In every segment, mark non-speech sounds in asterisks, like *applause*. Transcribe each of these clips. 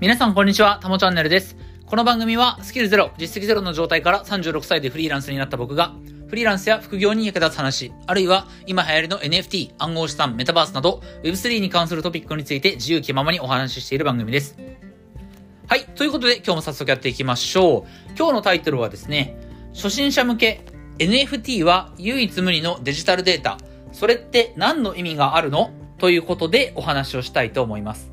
皆さんこんにちは、たもチャンネルです。この番組はスキルゼロ、実績ゼロの状態から36歳でフリーランスになった僕が、フリーランスや副業に役立つ話、あるいは今流行りの NFT、暗号資産、メタバースなど Web3 に関するトピックについて自由気ままにお話ししている番組です。はい。ということで今日も早速やっていきましょう。今日のタイトルはですね、初心者向け NFT は唯一無二のデジタルデータ。それって何の意味があるの？ということでお話をしたいと思います。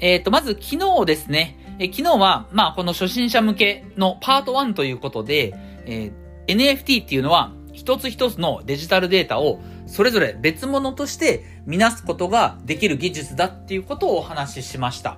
えっ、ー、と、まず昨日ですね、え昨日は、まあ、この初心者向けのパート1ということで、えー、NFT っていうのは、一つ一つのデジタルデータをそれぞれ別物として見なすことができる技術だっていうことをお話ししました。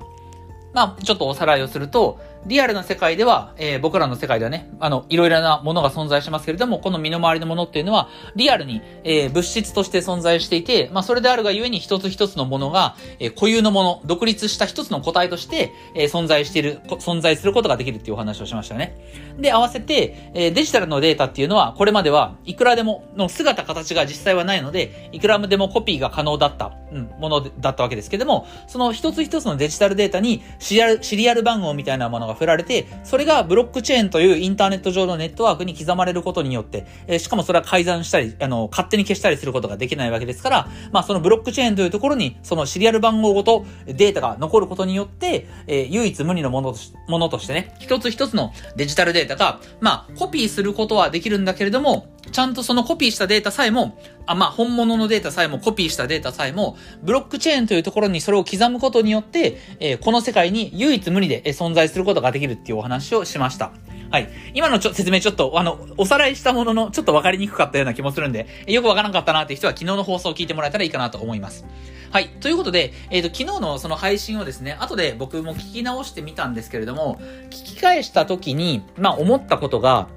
まあ、ちょっとおさらいをすると、リアルな世界では、えー、僕らの世界ではね、あの、いろいろなものが存在しますけれども、この身の回りのものっていうのは、リアルに、えー、物質として存在していて、まあ、それであるがゆえに一つ一つのものが、えー、固有のもの、独立した一つの個体として、えー、存在している、存在することができるっていうお話をしましたね。で、合わせて、えー、デジタルのデータっていうのは、これまではいくらでも、の姿形が実際はないので、いくらでもコピーが可能だった、うん、ものだったわけですけれども、その一つ一つのデジタルデータにシリアル、シリアル番号みたいなものが振られて、それがブロックチェーンというインターネット上のネットワークに刻まれることによって、えー、しかもそれは改ざんしたり、あの、勝手に消したりすることができないわけですから、まあそのブロックチェーンというところに、そのシリアル番号ごとデータが残ることによって、えー、唯一無二のものとしものとしてね、一つ一つのデジタルデータが、まあコピーすることはできるんだけれども、ちゃんとそのコピーしたデータさえも、あ、まあ、本物のデータさえも、コピーしたデータさえも、ブロックチェーンというところにそれを刻むことによって、えー、この世界に唯一無二で存在することができるっていうお話をしました。はい。今のちょ説明ちょっと、あの、おさらいしたものの、ちょっとわかりにくかったような気もするんで、よくわからなかったなっていう人は昨日の放送を聞いてもらえたらいいかなと思います。はい。ということで、えっ、ー、と、昨日のその配信をですね、後で僕も聞き直してみたんですけれども、聞き返した時に、まあ、思ったことが、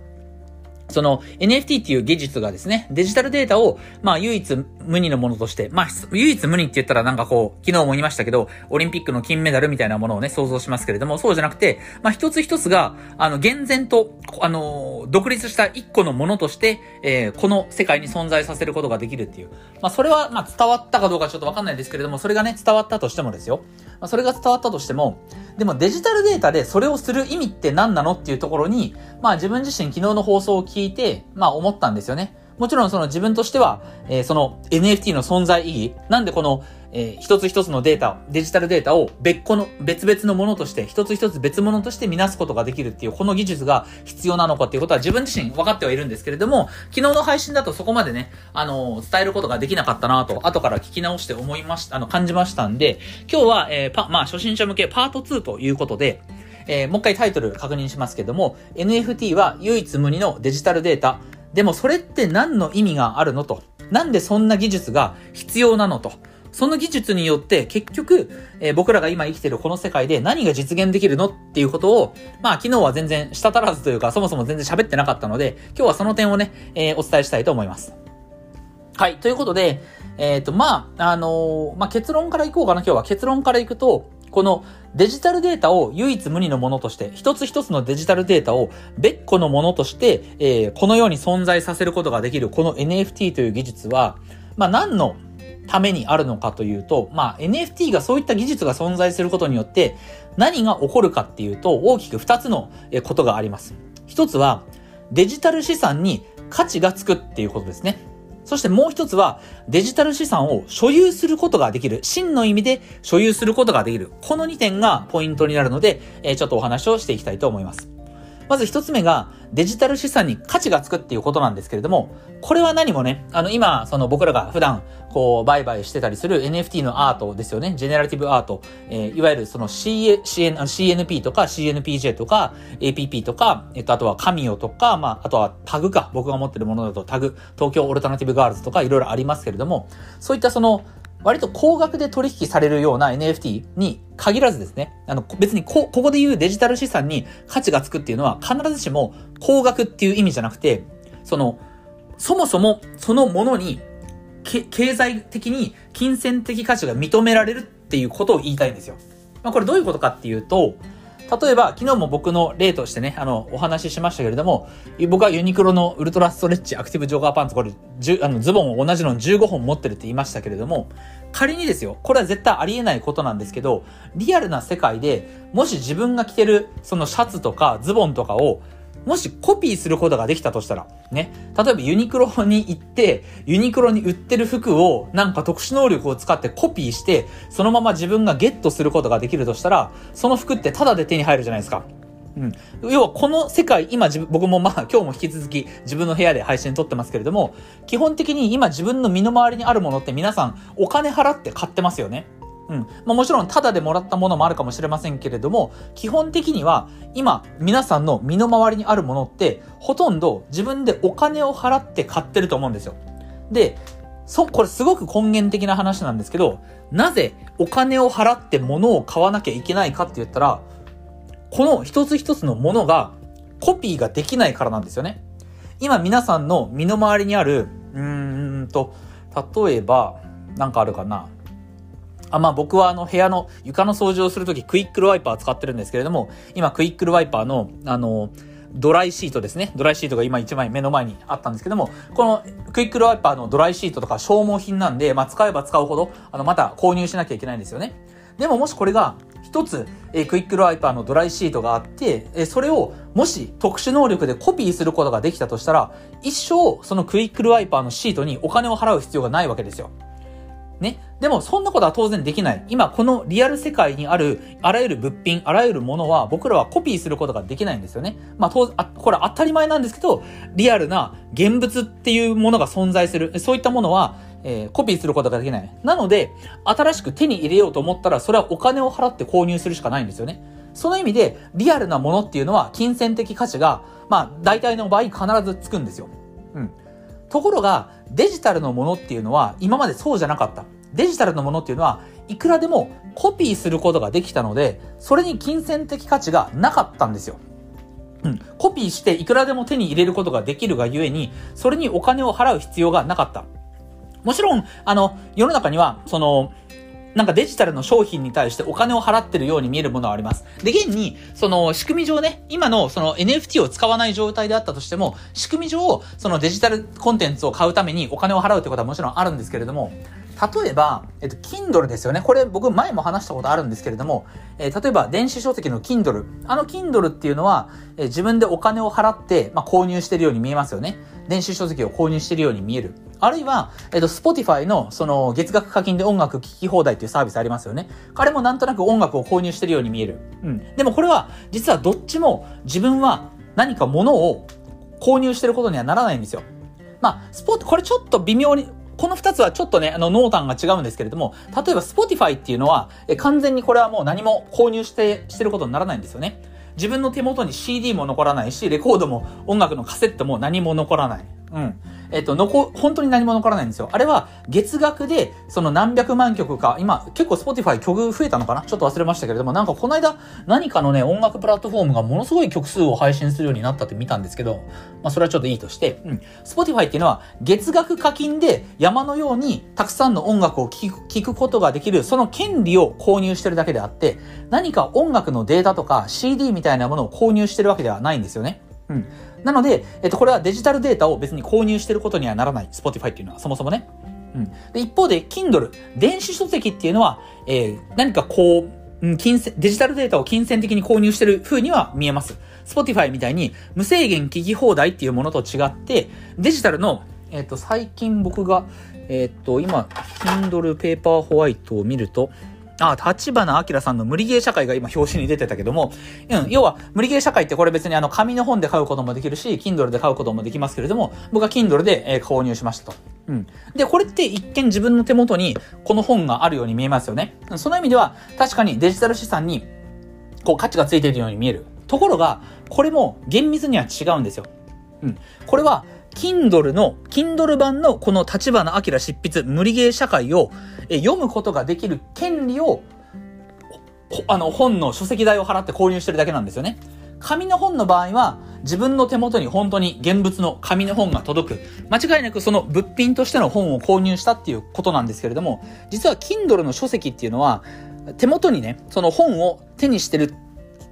その NFT っていう技術がですね、デジタルデータを、まあ唯一無二のものとして、まあ唯一無二って言ったらなんかこう、昨日も言いましたけど、オリンピックの金メダルみたいなものをね、想像しますけれども、そうじゃなくて、まあ一つ一つが、あの、厳然と、あの、独立した一個のものとして、えー、この世界に存在させることができるっていう。まあそれは、まあ伝わったかどうかちょっとわかんないですけれども、それがね、伝わったとしてもですよ。まあそれが伝わったとしても、でもデジタルデータでそれをする意味って何なのっていうところに、まあ自分自身昨日の放送を聞いて、まあ思ったんですよね。もちろんその自分としては、えー、その NFT の存在意義、なんでこの、えー、一つ一つのデータ、デジタルデータを別個の、別々のものとして、一つ一つ別物として見なすことができるっていう、この技術が必要なのかっていうことは自分自身分かってはいるんですけれども、昨日の配信だとそこまでね、あのー、伝えることができなかったなと、後から聞き直して思いました、あの、感じましたんで、今日は、えー、パ、まあ、初心者向けパート2ということで、えー、もう一回タイトル確認しますけども、NFT は唯一無二のデジタルデータ、でもそれって何の意味があるのと？なんでそんな技術が必要なのと？その技術によって結局、えー、僕らが今生きてるこの世界で何が実現できるの？っていうことを、まあ昨日は全然滴らずというかそもそも全然喋ってなかったので、今日はその点をね、えー、お伝えしたいと思います。はい。ということで、えっ、ー、と、まあ、あのまあ結論からいこうかな、今日は。結論からいくと、このデジタルデータを唯一無二のものとして、一つ一つのデジタルデータを別個のものとして、えー、このように存在させることができるこの NFT という技術は、まあ何のためにあるのかというと、まあ NFT がそういった技術が存在することによって何が起こるかっていうと大きく二つのことがあります。一つはデジタル資産に価値がつくっていうことですね。そしてもう一つは、デジタル資産を所有することができる。真の意味で所有することができる。この2点がポイントになるので、え、ちょっとお話をしていきたいと思います。まず一つ目が、デジタル資産に価値がつくっていうことなんですけれども、これは何もね、あの、今、その僕らが普段、こう、売買してたりする NFT のアートですよね。ジェネラティブアート。えー、いわゆるその CNP とか CNPJ とか APP とか、えっと、あとはカミオとか、まあ、あとはタグか。僕が持ってるものだとタグ、東京オルタナティブガールズとかいろいろありますけれども、そういったその、割と高額で取引されるような NFT に限らずですね、あの、別にこ、ここで言うデジタル資産に価値がつくっていうのは必ずしも高額っていう意味じゃなくて、その、そもそもそのものに、経済的に金銭的価値が認められるっていうことを言いたいんですよ。まあこれどういうことかっていうと、例えば、昨日も僕の例としてね、あの、お話ししましたけれども、僕はユニクロのウルトラストレッチアクティブジョガーパンツ、これ、あのズボンを同じの15本持ってるって言いましたけれども、仮にですよ、これは絶対ありえないことなんですけど、リアルな世界で、もし自分が着てる、そのシャツとかズボンとかを、もしコピーすることができたとしたら、ね。例えばユニクロに行って、ユニクロに売ってる服をなんか特殊能力を使ってコピーして、そのまま自分がゲットすることができるとしたら、その服ってタダで手に入るじゃないですか。うん。要はこの世界、今自分、僕もまあ今日も引き続き自分の部屋で配信撮ってますけれども、基本的に今自分の身の回りにあるものって皆さんお金払って買ってますよね。うん。まあ、もちろん、タダでもらったものもあるかもしれませんけれども、基本的には、今、皆さんの身の回りにあるものって、ほとんど自分でお金を払って買ってると思うんですよ。で、そ、これすごく根源的な話なんですけど、なぜお金を払って物を買わなきゃいけないかって言ったら、この一つ一つのものがコピーができないからなんですよね。今皆さんの身の回りにある、うーんと、例えば、なんかあるかな。あまあ僕はあの部屋の床の掃除をするときクイックルワイパー使ってるんですけれども、今クイックルワイパーのあの、ドライシートですね。ドライシートが今1枚目の前にあったんですけども、このクイックルワイパーのドライシートとか消耗品なんで、まあ使えば使うほど、あのまた購入しなきゃいけないんですよね。でももしこれが一つ、えクイックルワイパーのドライシートがあって、えそれをもし特殊能力でコピーすることができたとしたら、一生そのクイックルワイパーのシートにお金を払う必要がないわけですよ。ね。でも、そんなことは当然できない。今、このリアル世界にある、あらゆる物品、あらゆるものは、僕らはコピーすることができないんですよね。まあ、当然、これ当たり前なんですけど、リアルな現物っていうものが存在する。そういったものは、えー、コピーすることができない。なので、新しく手に入れようと思ったら、それはお金を払って購入するしかないんですよね。その意味で、リアルなものっていうのは、金銭的価値が、まあ、大体の場合必ずつくんですよ。うん。ところが、デジタルのものっていうのは、今までそうじゃなかった。デジタルのものっていうのは、いくらでもコピーすることができたので、それに金銭的価値がなかったんですよ。うん。コピーしていくらでも手に入れることができるがゆえに、それにお金を払う必要がなかった。もちろん、あの、世の中には、その、なんかデジタルの商品に対してお金を払ってるように見えるものはあります。で、現に、その仕組み上ね、今のその NFT を使わない状態であったとしても、仕組み上、そのデジタルコンテンツを買うためにお金を払うってことはもちろんあるんですけれども、例えば、えっと、Kindle ですよね。これ僕前も話したことあるんですけれども、えー、例えば電子書籍の Kindle。あの Kindle っていうのは、えー、自分でお金を払って、まあ、購入してるように見えますよね。電子書籍を購入しているように見える。あるいは、えっと、Spotify の、その、月額課金で音楽聴き放題っていうサービスありますよね。彼もなんとなく音楽を購入しているように見える。うん。でもこれは、実はどっちも自分は何か物を購入してることにはならないんですよ。まあ、スポット、これちょっと微妙に、この二つはちょっとね、あの、濃淡が違うんですけれども、例えば Spotify っていうのは、え完全にこれはもう何も購入して、してることにならないんですよね。自分の手元に CD も残らないし、レコードも音楽のカセットも何も残らない。うん。えっと、残、本当に何も残らないんですよ。あれは、月額で、その何百万曲か、今、結構 Spotify 曲増えたのかな？ちょっと忘れましたけれども、なんかこの間、何かのね、音楽プラットフォームがものすごい曲数を配信するようになったって見たんですけど、まあ、それはちょっといいとして、うん。Spotify っていうのは、月額課金で山のようにたくさんの音楽を聴くことができる、その権利を購入してるだけであって、何か音楽のデータとか CD みたいなものを購入してるわけではないんですよね。うん。なので、えっと、これはデジタルデータを別に購入してることにはならない。Spotify っていうのは、そもそもね。うん。で、一方で、Kindle、電子書籍っていうのは、えー、何かこう、うん、金銭、デジタルデータを金銭的に購入してる風には見えます。Spotify みたいに無制限聞き放題っていうものと違って、デジタルの、えっ、と、最近僕が、えっ、と、今、Kindle Paper White を見ると、あ、立花明さんの無理ゲー社会が今表紙に出てたけども、うん、要は無理ゲー社会ってこれ別にあの紙の本で買うこともできるし、Kindle で買うこともできますけれども、僕は Kindle で、え、購入しましたと。うん。で、これって一見自分の手元にこの本があるように見えますよね。その意味では確かにデジタル資産にこう価値がついているように見える。ところが、これも厳密には違うんですよ。うん。これは Kindle の、Kindle 版のこの立花明執筆無理ゲー社会を読むことができる権利を、あの、本の書籍代を払って購入してるだけなんですよね。紙の本の場合は、自分の手元に本当に現物の紙の本が届く。間違いなくその物品としての本を購入したっていうことなんですけれども、実は Kindle の書籍っていうのは、手元にね、その本を手にしてる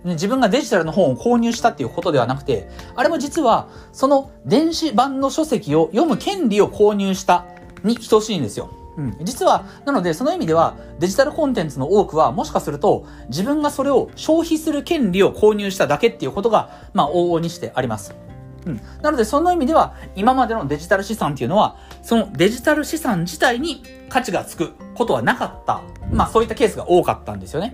自分がデジタルの本を購入したっていうことではなくて、あれも実は、その電子版の書籍を読む権利を購入したに等しいんですよ。うん、実は、なので、その意味では、デジタルコンテンツの多くは、もしかすると、自分がそれを消費する権利を購入しただけっていうことが、まあ、往々にしてあります。うん。なので、その意味では、今までのデジタル資産っていうのは、そのデジタル資産自体に価値がつくことはなかった。まあ、そういったケースが多かったんですよね。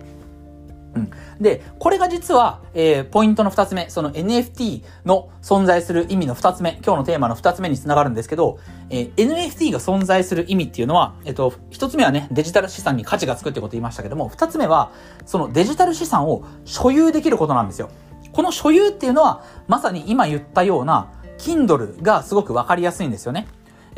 うん。で、これが実は、えー、ポイントの二つ目、その NFT の存在する意味の二つ目、今日のテーマの二つ目につながるんですけど、えー、NFT が存在する意味っていうのは、えっ、と、一つ目はね、デジタル資産に価値がつくってこと言いましたけども、二つ目は、そのデジタル資産を所有できることなんですよ。この所有っていうのは、まさに今言ったような、Kindle がすごくわかりやすいんですよね。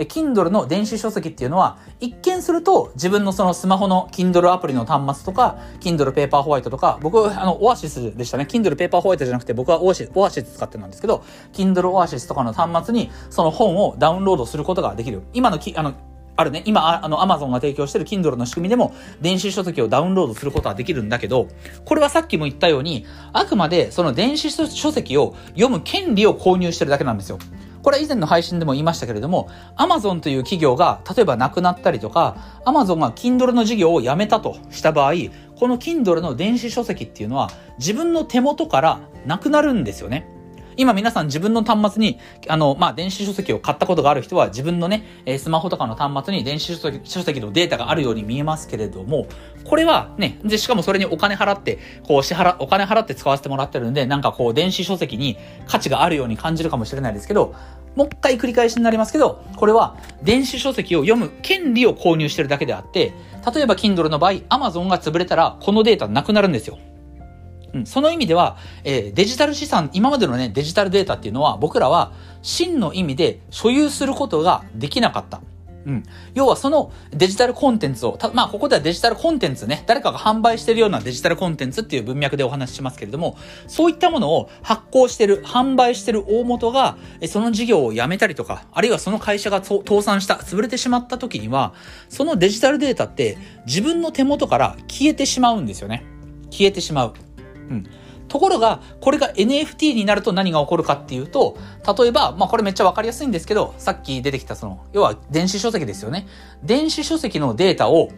え、Kindle の電子書籍っていうのは、一見すると自分のそのスマホの Kindle アプリの端末とか、Kindle ペーパーホワイトとか、僕、あの、オアシスでしたね。Kindle ペーパーホワイトじゃなくて、僕はオアシス、オアシス使ってるんですけど、Kindle オアシスとかの端末に、その本をダウンロードすることができる。今のき、あの、あるね、今、あの、アマゾンが提供してる Kindle の仕組みでも、電子書籍をダウンロードすることはできるんだけど、これはさっきも言ったように、あくまでその電子書籍を読む権利を購入してるだけなんですよ。これ以前の配信でも言いましたけれども、Amazon という企業が、例えばなくなったりとか、Amazon が Kindle の事業をやめたとした場合、この Kindle の電子書籍っていうのは、自分の手元からなくなるんですよね。今皆さん自分の端末に、あの、まあ、電子書籍を買ったことがある人は自分のね、えスマホとかの端末に電子書籍のデータがあるように見えますけれども、これはね、で、しかもそれにお金払って、こう支払、お金払って使わせてもらってるんで、なんかこう電子書籍に価値があるように感じるかもしれないですけど、もう一回繰り返しになりますけど、これは電子書籍を読む権利を購入してるだけであって、例えば Kindle の場合、Amazon が潰れたらこのデータなくなるんですよ。うん、その意味では、えー、デジタル資産、今までのね、デジタルデータっていうのは、僕らは真の意味で所有することができなかった。うん。要はそのデジタルコンテンツを、まあここではデジタルコンテンツね、誰かが販売してるようなデジタルコンテンツっていう文脈でお話ししますけれども、そういったものを発行してる、販売してる大元が、その事業をやめたりとか、あるいはその会社が倒産した、潰れてしまった時には、そのデジタルデータって自分の手元から消えてしまうんですよね。消えてしまう。うん。ところが、これが NFT になると何が起こるかっていうと、例えば、まあこれめっちゃわかりやすいんですけど、さっき出てきたその、要は電子書籍ですよね。電子書籍のデータを、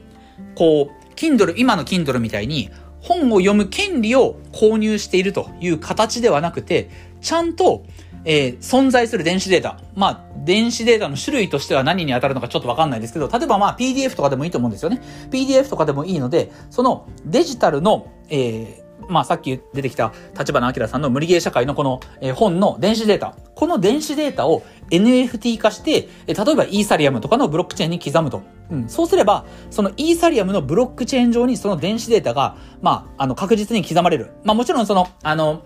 こう、Kindle、今の Kindle みたいに、本を読む権利を購入しているという形ではなくて、ちゃんと、えー、存在する電子データ。まあ、電子データの種類としては何に当たるのかちょっとわかんないですけど、例えばまあ PDF とかでもいいと思うんですよね。PDF とかでもいいので、そのデジタルの、えー、まあさっき出てきた立花明さんの無理ゲー社会のこの、え本の電子データ。この電子データを NFT 化して、え例えばイーサリアムとかのブロックチェーンに刻むと。うん。そうすれば、そのイーサリアムのブロックチェーン上にその電子データが、まあ、あの、確実に刻まれる。まあもちろんその、あの、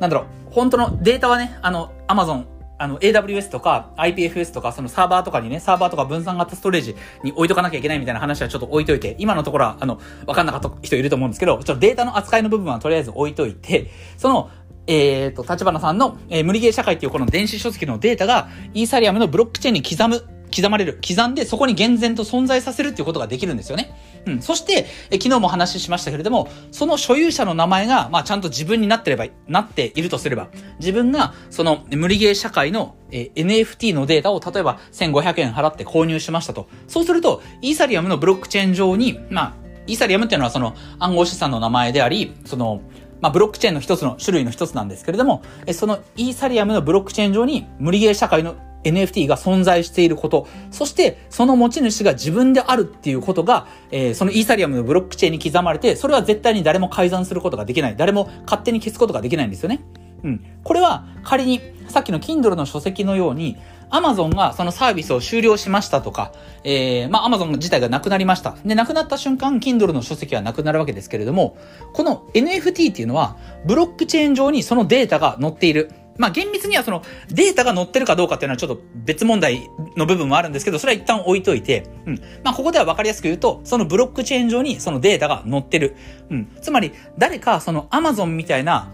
なんだろう、本当のデータはね、あの、アマゾンあの、AWS とか IPFS とかそのサーバーとかにね、サーバーとか分散型ストレージに置いとかなきゃいけないみたいな話はちょっと置いといて、今のところは、あの、わかんなかった人いると思うんですけど、ちょっとデータの扱いの部分はとりあえず置いといて、その、えっ、ー、と、立花さんの、えー、無理ゲー社会っていうこの電子書籍のデータが、イーサリアムのブロックチェーンに刻む刻まれる。刻んで、そこに厳然と存在させるっていうことができるんですよね。うん。そして、え昨日も話しましたけれども、その所有者の名前が、まあ、ちゃんと自分になってれば、なっているとすれば、自分が、その、無理ゲー社会の、え NFT のデータを、例えば、1500円払って購入しましたと。そうすると、イーサリアムのブロックチェーン上に、まあ、イーサリアムっていうのはその暗号資産の名前であり、その、まあ、ブロックチェーンの一つの種類の一つなんですけれども、えそのイーサリアムのブロックチェーン上に無理ゲー社会の NFT が存在していること、そしてその持ち主が自分であるっていうことが、えー、そのイーサリアムのブロックチェーンに刻まれて、それは絶対に誰も改ざんすることができない。誰も勝手に消すことができないんですよね。うん。これは仮に、さっきの Kindle の書籍のように、Amazon がそのサービスを終了しましたとか、えー、まあ Amazon 自体がなくなりました。で、なくなった瞬間、Kindle の書籍はなくなるわけですけれども、この NFT っていうのは、ブロックチェーン上にそのデータが載っている。まあ、厳密にはそのデータが載ってるかどうかっていうのはちょっと別問題の部分もあるんですけど、それは一旦置いといて、うん。まあ、ここでは分かりやすく言うと、そのブロックチェーン上にそのデータが載ってる。うん。つまり、誰かその Amazon みたいな、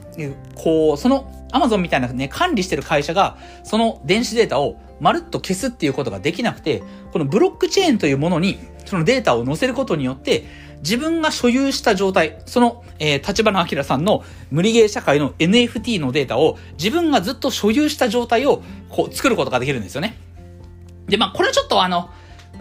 こう、その Amazon みたいなね、管理してる会社が、その電子データをまるっと消すっていうことができなくて、このブロックチェーンというものに、そのデータを載せることによって、自分が所有した状態、その、えー、立花明さんの無理ゲー社会の NFT のデータを自分がずっと所有した状態をこう作ることができるんですよね。で、まあ、これはちょっとあの、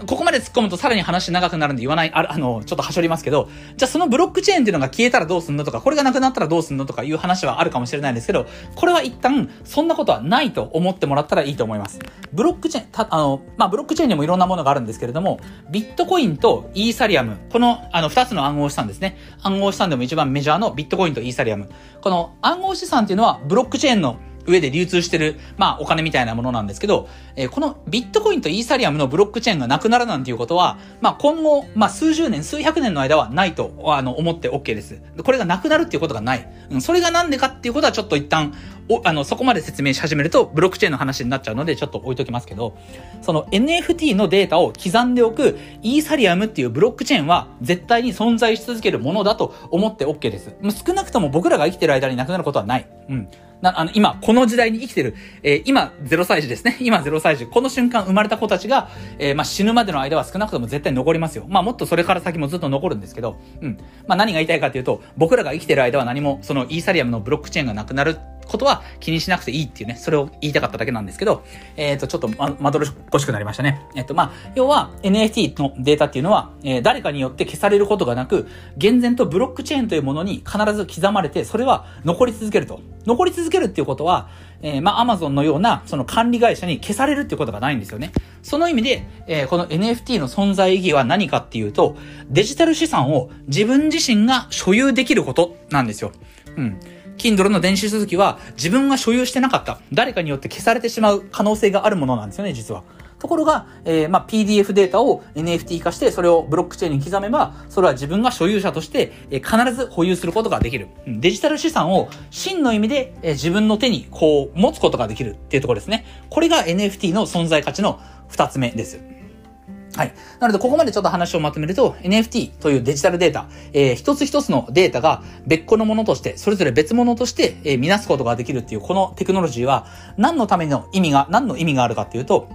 ここまで突っ込むとさらに話長くなるんで言わない、あ *laughs* あの、ちょっとはしょりますけど、じゃあそのブロックチェーンっていうのが消えたらどうすんのとか、これがなくなったらどうすんのとかいう話はあるかもしれないんですけど、これは一旦、そんなことはないと思ってもらったらいいと思います。ブロックチェーン、た、あの、まあ、ブロックチェーンにもいろんなものがあるんですけれども、ビットコインとイーサリアム、この、あの、二つの暗号資産ですね。暗号資産でも一番メジャーのビットコインとイーサリアム。この暗号資産っていうのは、ブロックチェーンの上で流通してる、まあお金みたいなものなんですけど、えー、このビットコインとイーサリアムのブロックチェーンがなくなるなんていうことは、まあ今後、まあ数十年、数百年の間はないと、あの、思って OK です。これがなくなるっていうことがない。うん、それがなんでかっていうことはちょっと一旦、お、あの、そこまで説明し始めると、ブロックチェーンの話になっちゃうので、ちょっと置いときますけど、その NFT のデータを刻んでおく、イーサリアムっていうブロックチェーンは、絶対に存在し続けるものだと思って OK です。少なくとも僕らが生きてる間になくなることはない。うん。な、あの、今、この時代に生きてる、えー、今、0歳児ですね。*laughs* 今、0歳児。この瞬間生まれた子たちが、えー、まあ、死ぬまでの間は少なくとも絶対残りますよ。まあ、もっとそれから先もずっと残るんですけど、うん。まあ、何が言いたいかというと、僕らが生きてる間は何も、そのイーサリアムのブロックチェーンがなくなることは気にしなくていいっていうね、それを言いたかっただけなんですけど、えっ、ー、と、ちょっとま、まどろっこしくなりましたね。えっ、ー、と、まあ、要は NFT のデータっていうのは、えー、誰かによって消されることがなく、厳然とブロックチェーンというものに必ず刻まれて、それは残り続けると。残り続けるっていうことは、えー、まあ、Amazon のような、その管理会社に消されるっていうことがないんですよね。その意味で、えー、この NFT の存在意義は何かっていうと、デジタル資産を自分自身が所有できることなんですよ。うん。Kindle の電子書籍は自分が所有してなかった。誰かによって消されてしまう可能性があるものなんですよね、実は。ところが、えー、まあ、PDF データを NFT 化して、それをブロックチェーンに刻めば、それは自分が所有者として、えー、必ず保有することができる。デジタル資産を真の意味で、えー、自分の手にこう持つことができるっていうところですね。これが NFT の存在価値の二つ目です。はい。なので、ここまでちょっと話をまとめると、NFT というデジタルデータ、えー、一つ一つのデータが別個のものとして、それぞれ別物として、えー、見なすことができるっていう、このテクノロジーは、何のための意味が、何の意味があるかっていうと、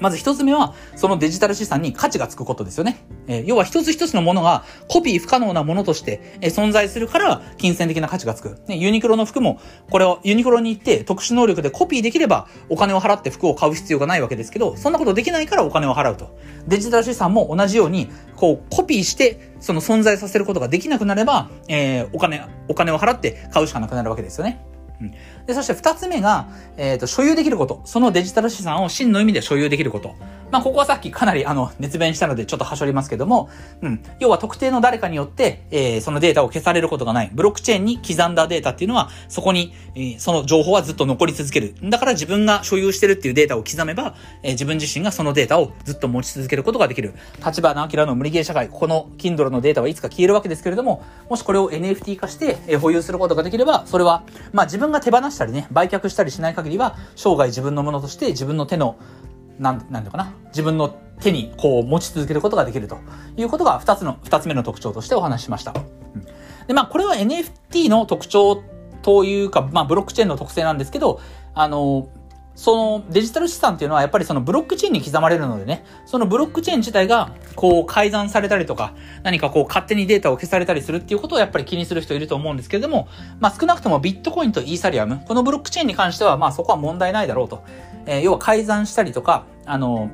まず一つ目は、そのデジタル資産に価値がつくことですよね。えー、要は一つ一つのものがコピー不可能なものとして、えー、存在するから、金銭的な価値がつく。ね、ユニクロの服も、これをユニクロに行って特殊能力でコピーできれば、お金を払って服を買う必要がないわけですけど、そんなことできないからお金を払うと。デジタル資産も同じように、こう、コピーして、その存在させることができなくなれば、えー、お金、お金を払って買うしかなくなるわけですよね。で、そして二つ目が、えっ、ー、と、所有できること。そのデジタル資産を真の意味で所有できること。まあ、ここはさっきかなりあの、熱弁したのでちょっとはしょりますけども、うん。要は特定の誰かによって、えー、そのデータを消されることがない。ブロックチェーンに刻んだデータっていうのは、そこに、えー、その情報はずっと残り続ける。だから自分が所有してるっていうデータを刻めば、えー、自分自身がそのデータをずっと持ち続けることができる。立花明の無理ゲー社会、この Kindle のデータはいつか消えるわけですけれども、もしこれを NFT 化して、えー、保有することができれば、それは、まあ自分分が手放したりね、売却したりしない限りは、生涯自分のものとして自分の手の、なん、なんていうかな、自分の手にこう持ち続けることができるということが2つの、2つ目の特徴としてお話ししました。で、まあこれは NFT の特徴というか、まあブロックチェーンの特性なんですけど、あの、そのデジタル資産っていうのはやっぱりそのブロックチェーンに刻まれるのでね、そのブロックチェーン自体がこう改ざんされたりとか、何かこう勝手にデータを消されたりするっていうことをやっぱり気にする人いると思うんですけれども、まあ少なくともビットコインとイーサリアム、このブロックチェーンに関してはまあそこは問題ないだろうと。えー、要は改ざんしたりとか、あの、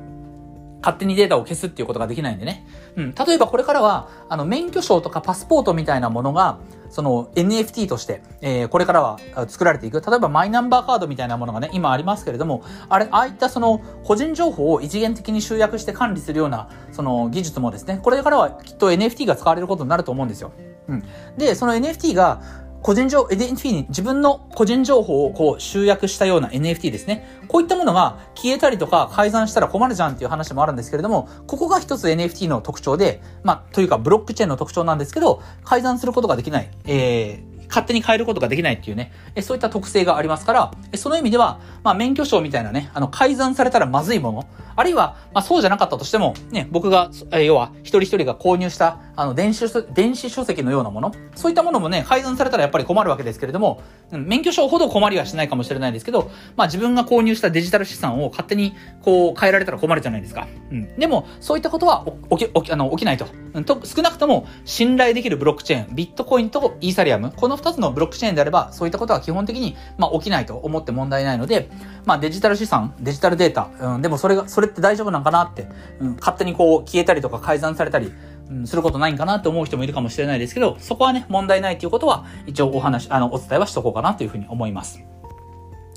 勝手にデータを消すっていうことができないんでね。うん。例えばこれからは、あの、免許証とかパスポートみたいなものが、その NFT として、えー、これからは作られていく。例えばマイナンバーカードみたいなものがね、今ありますけれども、あれ、ああいったその個人情報を一元的に集約して管理するような、その技術もですね、これからはきっと NFT が使われることになると思うんですよ。うん。で、その NFT が、個人情、NFT に自分の個人情報をこう集約したような NFT ですね。こういったものが消えたりとか改ざんしたら困るじゃんっていう話もあるんですけれども、ここが一つ NFT の特徴で、まあ、というかブロックチェーンの特徴なんですけど、改ざんすることができない。えー勝手に変えることができないっていうね、そういった特性がありますから、その意味では、まあ、免許証みたいなね、あの、改ざんされたらまずいもの、あるいは、まあ、そうじゃなかったとしても、ね、僕が、え要は、一人一人が購入した、あの、電子書、電子書籍のようなもの、そういったものもね、改ざんされたらやっぱり困るわけですけれども、免許証ほど困りはしないかもしれないですけど、まあ、自分が購入したデジタル資産を勝手に、こう、変えられたら困るじゃないですか。うん。でも、そういったことは起き、起き、あの、起きないと。うん、と、少なくとも、信頼できるブロックチェーン、ビットコインとイーサリアム、この二つのブロックチェーンであれば、そういったことは基本的に、まあ、起きないと思って問題ないので、まあ、デジタル資産、デジタルデータ、うん、でもそれが、それって大丈夫なんかなって、うん、勝手にこう、消えたりとか改ざんされたり、うん、することないんかなって思う人もいるかもしれないですけど、そこはね、問題ないということは、一応お話、あの、お伝えはしとこうかなというふうに思います。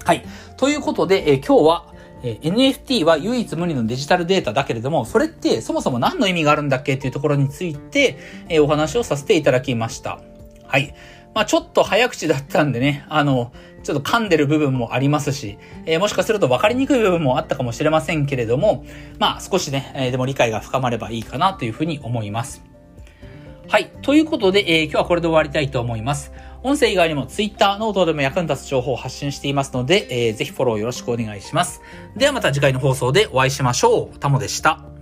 はい。ということで、えー、今日は、え NFT は唯一無二のデジタルデータだけれども、それってそもそも何の意味があるんだっけっていうところについて、え、お話をさせていただきました。はい。まあちょっと早口だったんでね、あの、ちょっと噛んでる部分もありますし、えー、もしかすると分かりにくい部分もあったかもしれませんけれども、まあ少しね、えー、でも理解が深まればいいかなというふうに思います。はい。ということで、えー、今日はこれで終わりたいと思います。音声以外にも Twitter、ノートでも役に立つ情報を発信していますので、えー、ぜひフォローよろしくお願いします。ではまた次回の放送でお会いしましょう。タモでした。